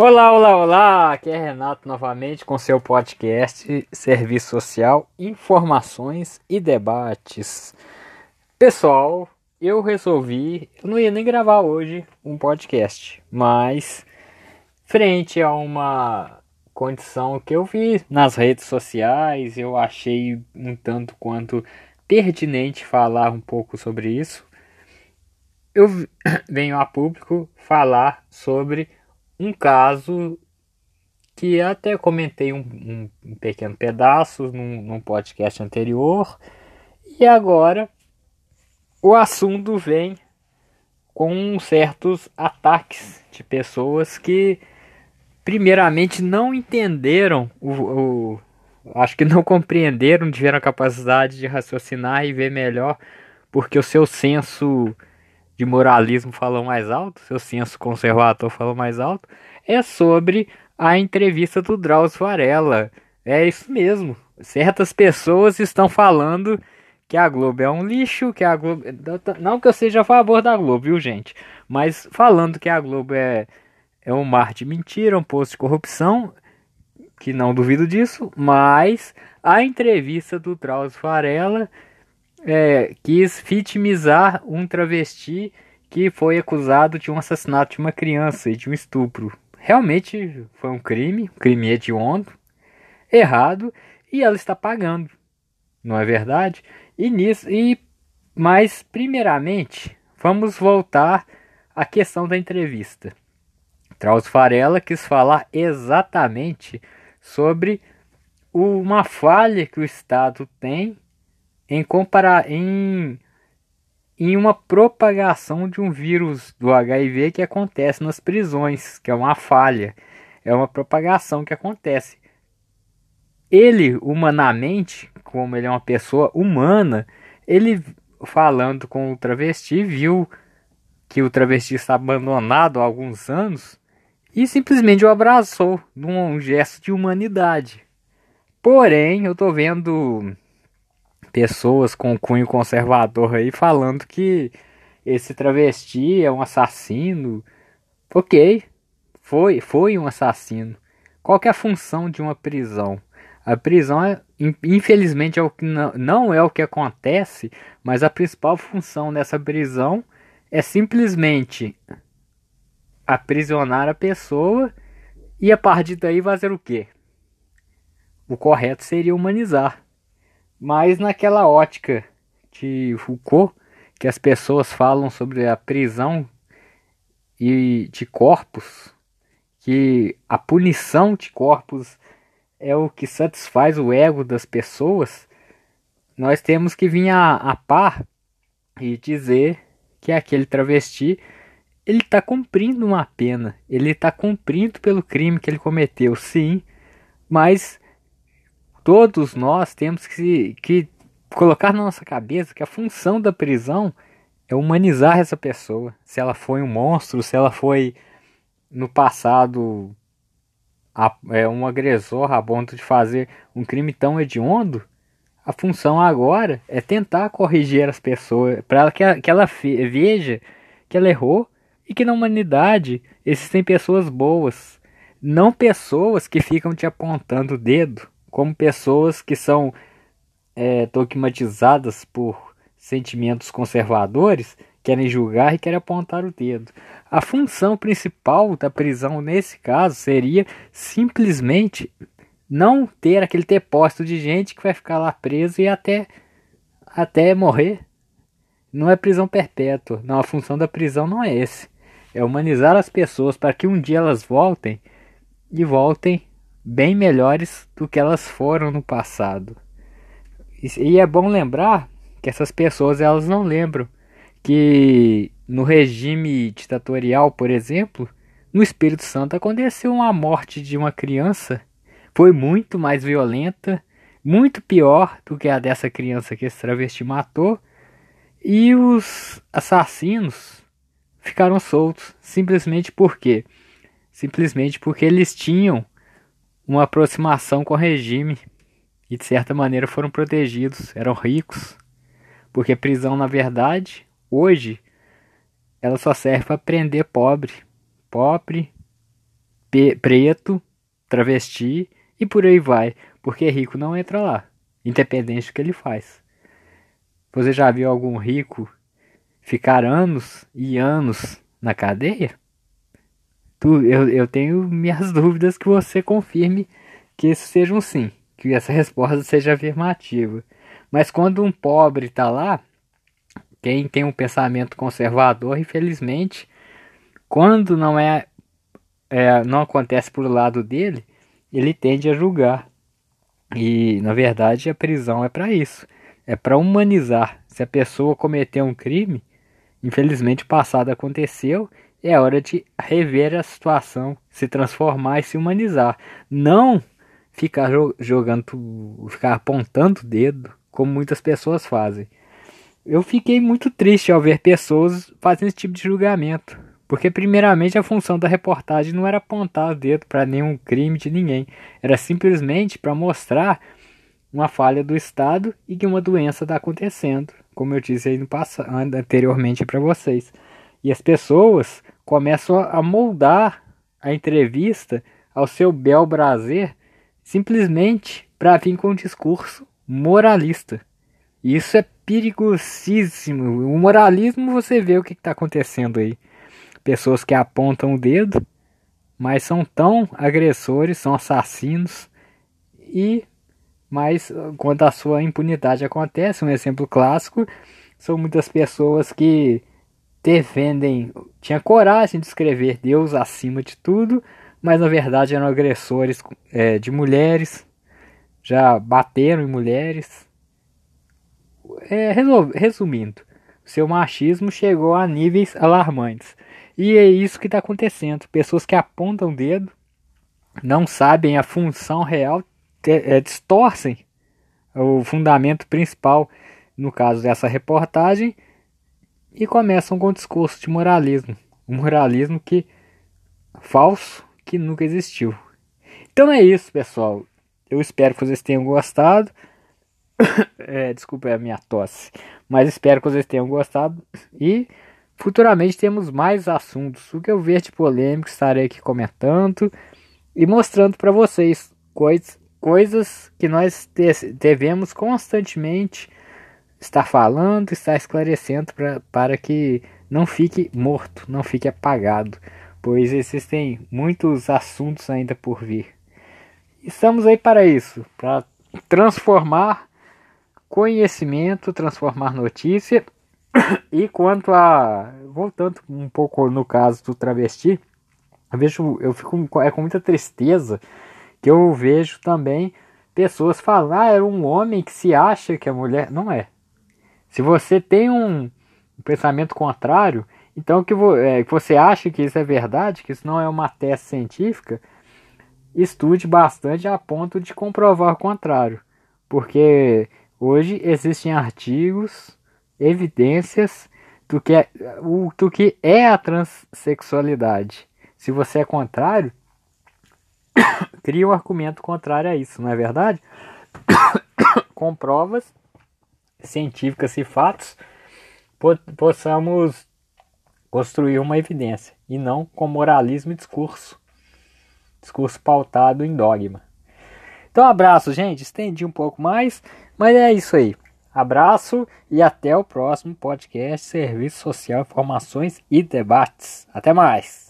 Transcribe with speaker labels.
Speaker 1: Olá, olá, olá! Aqui é Renato novamente com seu podcast Serviço Social, Informações e Debates. Pessoal, eu resolvi, eu não ia nem gravar hoje um podcast, mas frente a uma condição que eu vi nas redes sociais, eu achei um tanto quanto pertinente falar um pouco sobre isso. Eu venho a público falar sobre um caso que até comentei um, um, pequeno pedaço num, num, podcast anterior, e agora o assunto vem com certos ataques de pessoas que, primeiramente, não entenderam o, o acho que não compreenderam, tiveram a capacidade de raciocinar e ver melhor, porque o seu senso de moralismo falou mais alto, seu senso conservador falou mais alto, é sobre a entrevista do Drauzio Varela. É isso mesmo. Certas pessoas estão falando que a Globo é um lixo, que a Globo. Não que eu seja a favor da Globo, viu, gente? Mas falando que a Globo é, é um mar de mentira, um posto de corrupção, que não duvido disso, mas a entrevista do Drauzio Varela é, quis vitimizar um travesti que foi acusado de um assassinato de uma criança e de um estupro. Realmente foi um crime, um crime hediondo, errado, e ela está pagando. Não é verdade? E nisso, e mas primeiramente, vamos voltar à questão da entrevista. Traus Farella quis falar exatamente sobre uma falha que o Estado tem em comparar em em uma propagação de um vírus do HIV que acontece nas prisões, que é uma falha, é uma propagação que acontece. Ele, humanamente, como ele é uma pessoa humana, ele falando com o travesti viu que o travesti está abandonado há alguns anos e simplesmente o abraçou num gesto de humanidade. Porém, eu tô vendo pessoas com cunho conservador aí falando que esse travesti é um assassino. Ok, foi, foi um assassino. Qual é a função de uma prisão? A prisão, é, infelizmente, é o que não, não é o que acontece, mas a principal função dessa prisão é simplesmente aprisionar a pessoa e a partir daí fazer o quê? O correto seria humanizar. Mas naquela ótica de Foucault, que as pessoas falam sobre a prisão e de corpos, que a punição de corpos é o que satisfaz o ego das pessoas, nós temos que vir a, a par e dizer que aquele travesti ele está cumprindo uma pena, ele está cumprindo pelo crime que ele cometeu, sim, mas todos nós temos que, que colocar na nossa cabeça que a função da prisão é humanizar essa pessoa. Se ela foi um monstro, se ela foi no passado é, um agressor a ponto de fazer um crime tão hediondo, a função agora é tentar corrigir as pessoas para que, que ela veja que ela errou e que na humanidade existem pessoas boas, não pessoas que ficam te apontando o dedo como pessoas que são é, dogmatizadas por sentimentos conservadores, querem julgar e querem apontar o dedo. A função principal da prisão nesse caso seria simplesmente não ter aquele depósito de gente que vai ficar lá preso e até até morrer. Não é prisão perpétua. Não, a função da prisão não é esse. É humanizar as pessoas para que um dia elas voltem e voltem bem melhores do que elas foram no passado. E é bom lembrar que essas pessoas elas não lembram que no regime ditatorial, por exemplo, no Espírito Santo aconteceu uma morte de uma criança, foi muito mais violenta, muito pior do que a dessa criança que esse travesti matou, e os assassinos ficaram soltos simplesmente porque simplesmente porque eles tinham uma aproximação com o regime e de certa maneira foram protegidos, eram ricos, porque prisão na verdade hoje ela só serve para prender pobre, pobre preto, travesti e por aí vai. Porque rico não entra lá, independente do que ele faz. Você já viu algum rico ficar anos e anos na cadeia? Tu, eu, eu tenho minhas dúvidas que você confirme que isso seja um sim, que essa resposta seja afirmativa. Mas quando um pobre está lá, quem tem um pensamento conservador, infelizmente, quando não é, é não acontece por lado dele, ele tende a julgar. E na verdade a prisão é para isso, é para humanizar. Se a pessoa cometeu um crime, infelizmente o passado aconteceu, é hora de rever a situação, se transformar e se humanizar. Não ficar jogando, ficar apontando o dedo, como muitas pessoas fazem. Eu fiquei muito triste ao ver pessoas fazendo esse tipo de julgamento. Porque, primeiramente, a função da reportagem não era apontar o dedo para nenhum crime de ninguém. Era simplesmente para mostrar uma falha do Estado e que uma doença está acontecendo. Como eu disse aí no anteriormente para vocês. E as pessoas começam a moldar a entrevista ao seu bel prazer simplesmente para vir com um discurso moralista. Isso é perigosíssimo. O moralismo, você vê o que está acontecendo aí. Pessoas que apontam o dedo, mas são tão agressores, são assassinos. E, mas quando a sua impunidade acontece, um exemplo clássico, são muitas pessoas que defendem, tinha coragem de escrever Deus acima de tudo, mas na verdade eram agressores é, de mulheres, já bateram em mulheres, é, resumindo, seu machismo chegou a níveis alarmantes. E é isso que está acontecendo. Pessoas que apontam o dedo, não sabem a função real, é, distorcem o fundamento principal, no caso dessa reportagem, e começam com o discurso de moralismo. Um moralismo que falso, que nunca existiu. Então é isso, pessoal. Eu espero que vocês tenham gostado. é, desculpa a minha tosse. Mas espero que vocês tenham gostado. E futuramente temos mais assuntos. O que eu ver de polêmico, estarei aqui comentando e mostrando para vocês coisas, coisas que nós devemos constantemente estar falando, estar esclarecendo pra, para que não fique morto, não fique apagado, pois existem muitos assuntos ainda por vir. Estamos aí para isso, para transformar conhecimento, transformar notícia. E quanto a. Voltando um pouco no caso do travesti, eu vejo. Eu fico é com muita tristeza que eu vejo também pessoas falar, ah, era um homem que se acha que a mulher. Não é. Se você tem um, pensamento contrário, então que, vo, é, você acha que isso é verdade, que isso não é uma tese científica, estude bastante a ponto de comprovar o contrário. Porque Hoje existem artigos, evidências do que é, o, do que é a transexualidade. Se você é contrário, cria um argumento contrário a isso, não é verdade? Com provas científicas e fatos, possamos construir uma evidência e não com moralismo e discurso. Discurso pautado em dogma. Então, abraço, gente. Estendi um pouco mais. Mas é isso aí. Abraço e até o próximo podcast Serviço Social, Informações e Debates. Até mais!